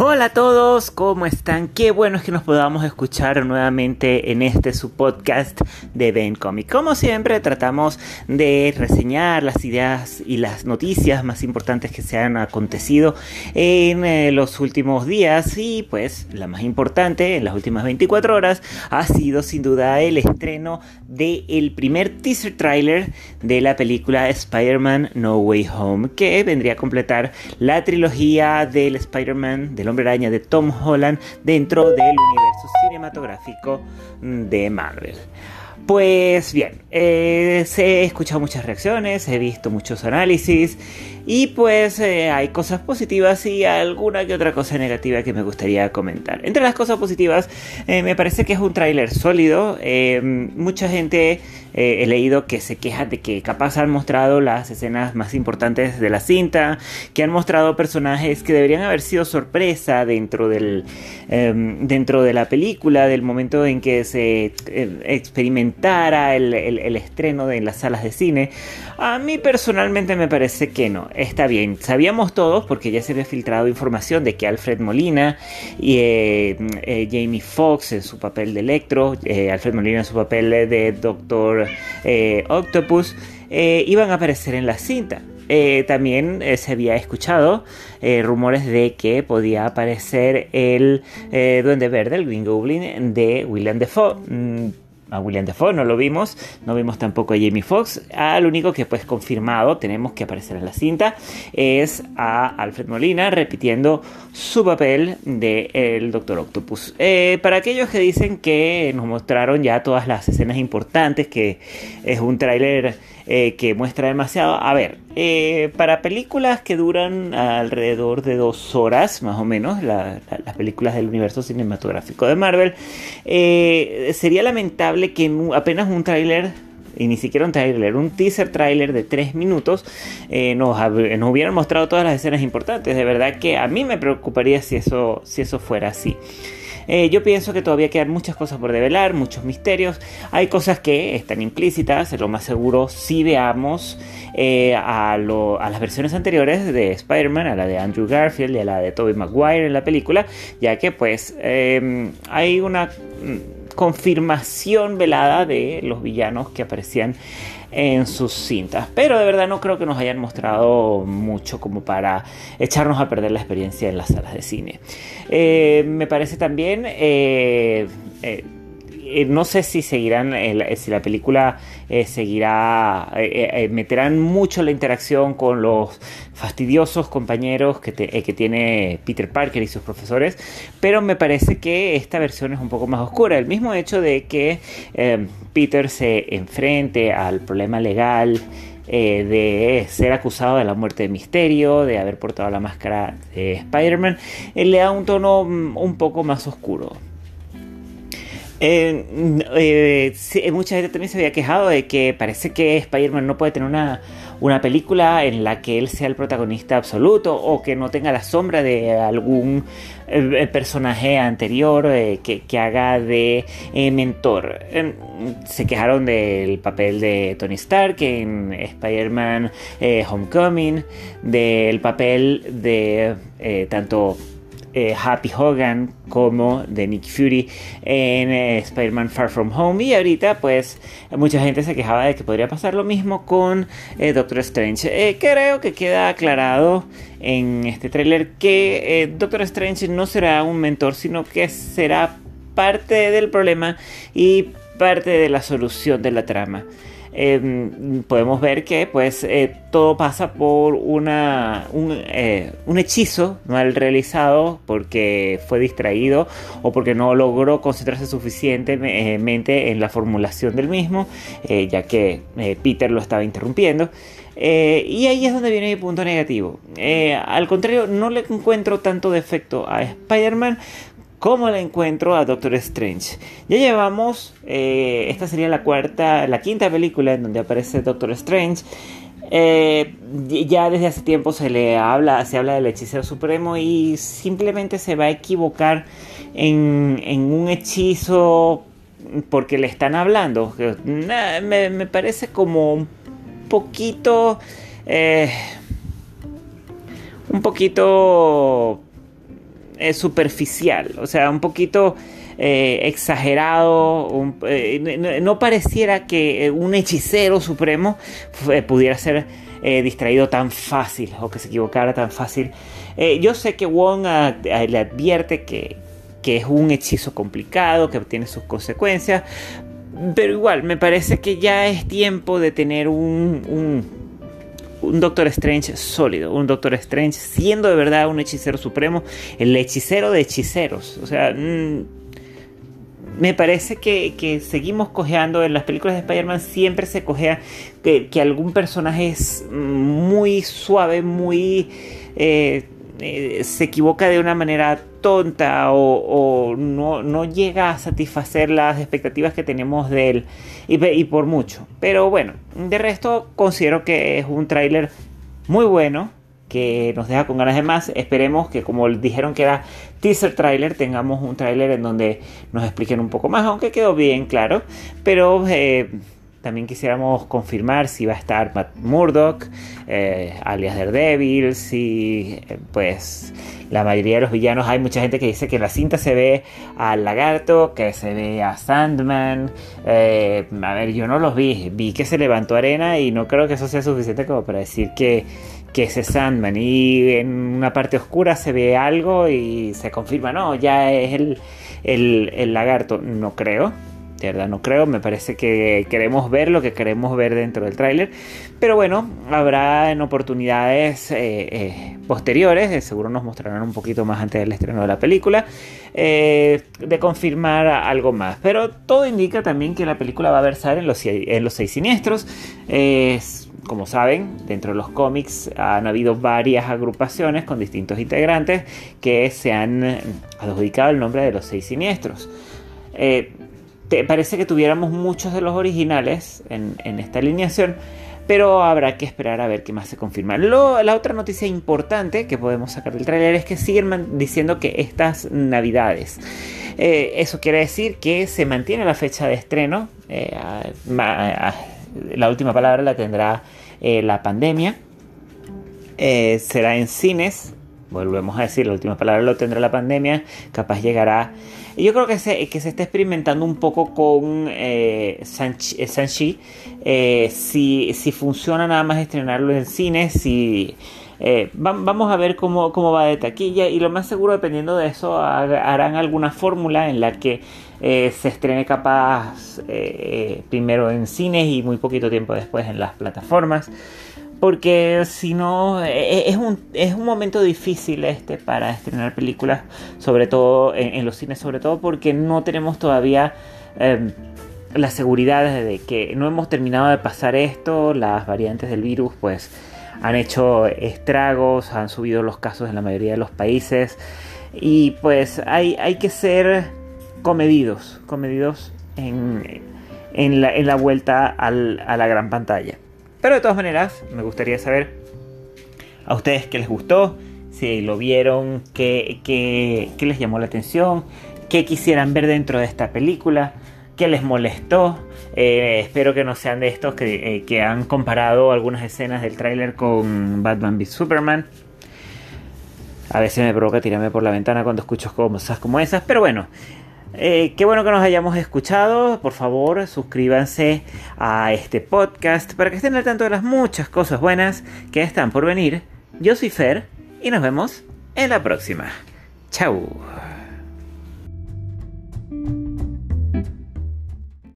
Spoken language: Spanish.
Hola a todos, ¿cómo están? Qué bueno es que nos podamos escuchar nuevamente en este su podcast de Ben Comic. Como siempre, tratamos de reseñar las ideas y las noticias más importantes que se han acontecido en eh, los últimos días. Y pues la más importante en las últimas 24 horas ha sido sin duda el estreno del primer teaser trailer de la película Spider-Man No Way Home, que vendría a completar la trilogía del Spider-Man Hombre Araña de Tom Holland dentro del universo cinematográfico de Marvel. Pues bien, eh, he escuchado muchas reacciones, he visto muchos análisis y pues eh, hay cosas positivas y alguna que otra cosa negativa que me gustaría comentar. Entre las cosas positivas, eh, me parece que es un tráiler sólido. mucha gente he leído que se queja de que capaz han mostrado las escenas más importantes de la cinta, que han mostrado personajes que deberían haber sido sorpresa dentro del dentro de la película, del momento en que se experimentó el, el, estreno de las salas de cine. A mí personalmente me parece que no. Está bien, sabíamos todos porque ya se había filtrado información de que Alfred Molina y eh, eh, Jamie Foxx en su papel de Electro, eh, Alfred Molina en su papel de Doctor Octopus, iban a aparecer en la cinta. también se había escuchado rumores de que podía aparecer el Duende Verde, el Green Goblin de William Defoe. Mm, a William Dafoe, no lo vimos, no vimos tampoco a Jamie Foxx. Al único que pues confirmado tenemos que aparecer en la cinta es a Alfred Molina repitiendo su papel de el Doctor Octopus. Eh, para aquellos que dicen que nos mostraron ya todas las escenas importantes, que es un tráiler eh, que muestra demasiado. A ver, eh, para películas que duran alrededor de dos horas, más o menos, las películas del universo cinematográfico de Marvel, eh, sería lamentable que apenas un tráiler y ni siquiera un tráiler, un teaser tráiler de tres minutos nos, nos, hubieran mostrado todas las escenas importantes. De verdad que a mí me preocuparía si eso, si eso fuera así. Eh, yo pienso que todavía quedan muchas cosas por develar, muchos misterios. Hay cosas que están implícitas, lo más seguro si veamos eh, a, las versiones anteriores de Spider-Man, a la de Andrew Garfield y a la de Tobey Maguire en la película, ya que pues em, hay una confirmación velada de los villanos que aparecían en sus cintas. Pero de verdad no creo que nos hayan mostrado mucho como para echarnos a perder la experiencia en las salas de cine. Eh, me parece también... Eh, eh, eh, no sé si seguirán, eh, si la película eh, seguirá, meterán mucho la interacción con los fastidiosos compañeros que, tiene Peter Parker y sus profesores, pero me parece que esta versión es un poco más oscura. El mismo hecho de que Peter se enfrente al problema legal. de ser acusado de la muerte de Misterio, de haber portado la máscara de Spider-Man, le da un tono mm, un poco más oscuro. Eh, eh, mucha gente también se había quejado de que parece que Spider-Man no puede tener una, una, película en la que él sea el protagonista absoluto o que no tenga la sombra de algún eh, personaje anterior que, que, haga de mentor. se quejaron del papel de Tony Stark en Spider-Man Homecoming, del papel de tanto eh, Happy Hogan como de Nick Fury en eh, Spider-Man Far From Home. Y ahorita pues mucha gente se quejaba de que podría pasar lo mismo con eh, Doctor Strange. Creo que queda aclarado en este tráiler que Doctor Strange no será un mentor sino que será parte del problema y parte de la solución de la trama Em, podemos ver que pues eh, todo pasa por una, eh, un, hechizo mal realizado porque fue distraído o porque no logró concentrarse suficientemente en la formulación del mismo, eh, ya que Peter lo estaba interrumpiendo. y ahí es donde viene mi punto negativo. al contrario, no le encuentro tanto defecto a Spider-Man cómo le encuentro a Doctor Strange. Ya llevamos, eh, esta sería la cuarta, la quinta película en donde aparece Doctor Strange. Eh, ya desde hace tiempo se le habla, se habla del hechicero supremo y simplemente se va a equivocar en, un hechizo porque le están hablando. Me, parece como un poquito, eh, un poquito eh, superficial, o sea, un poquito eh, exagerado, eh, no, pareciera que un hechicero supremo pudiera ser distraído tan fácil o que se equivocara tan fácil. yo sé que Wong le advierte que, es un hechizo complicado, que tiene sus consecuencias, pero igual, me parece que ya es tiempo de tener un Doctor Strange sólido, un Doctor Strange siendo de verdad un hechicero supremo, el hechicero de hechiceros. O sea, mm, me parece que, seguimos cojeando en las películas de Spider-Man, siempre se cojea que, algún personaje es muy suave, muy... Eh, eh, se equivoca de una manera tonta o, no, llega a satisfacer las expectativas que tenemos de él y, por mucho. Pero bueno, de resto considero que es un tráiler muy bueno que nos deja con ganas de más. Esperemos que como dijeron que era teaser trailer, tengamos un tráiler en donde nos expliquen un poco más, aunque quedó bien claro. Pero eh, también quisiéramos confirmar si va a estar Matt Murdock, eh, alias Daredevil, si eh, pues la mayoría de los villanos, hay mucha gente que dice que en la cinta se ve al lagarto, que se ve a Sandman. Eh, a ver, yo no los vi, vi que se levantó arena y no creo que eso sea suficiente como para decir que, que ese Sandman. Y en una parte oscura se ve algo y se confirma, no, ya es el, el, el lagarto. No creo de verdad no creo, me parece que queremos ver lo que queremos ver dentro del tráiler. Pero bueno, habrá en oportunidades eh, eh, posteriores, eh, seguro nos mostrarán un poquito más antes del estreno de la película, de confirmar algo más. Pero todo indica también que la película va a versar en los seis siniestros. como saben, dentro de los cómics han habido varias agrupaciones con distintos integrantes que se han adjudicado el nombre de los seis siniestros parece que tuviéramos muchos de los originales en, esta alineación, pero habrá que esperar a ver qué más se confirma. la otra noticia importante que podemos sacar del trailer es que siguen diciendo que estas navidades. Eh, eso quiere decir que se mantiene la fecha de estreno. Eh, la última palabra la tendrá eh, la pandemia. será en cines. Volvemos a decir, la última palabra lo tendrá la pandemia. Capaz llegará yo creo que se, que se está experimentando un poco con eh, Sanchi. Eh, eh, si, si funciona nada más estrenarlo en cine, si... vamos a ver cómo, cómo, va de taquilla y lo más seguro dependiendo de eso harán alguna fórmula en la que se estrene capaz primero en cines y muy poquito tiempo después en las plataformas porque si no e, e, es un, es un momento difícil este para estrenar películas, sobre todo en, los cines, sobre todo porque no tenemos todavía em, la seguridad de que no hemos terminado de pasar esto, las variantes del virus pues han hecho estragos, han subido los casos en la mayoría de los países y pues hay, hay que ser comedidos, comedidos en, en, la, en la vuelta al, a la gran pantalla. Pero de todas maneras, me gustaría saber a ustedes qué les gustó, si lo vieron, qué, qué, les llamó la atención, qué quisieran ver dentro de esta película, qué les molestó. Eh, espero que no sean de estos que, eh, que han comparado algunas escenas del tráiler con Batman v Superman. A veces me provoca tirarme por la ventana cuando escucho cosas como esas, pero bueno, eh, qué bueno que nos hayamos escuchado. Por favor, suscríbanse a este podcast para que estén al tanto de las muchas cosas buenas que están por venir. Yo soy Fer y nos vemos en la próxima. Chau.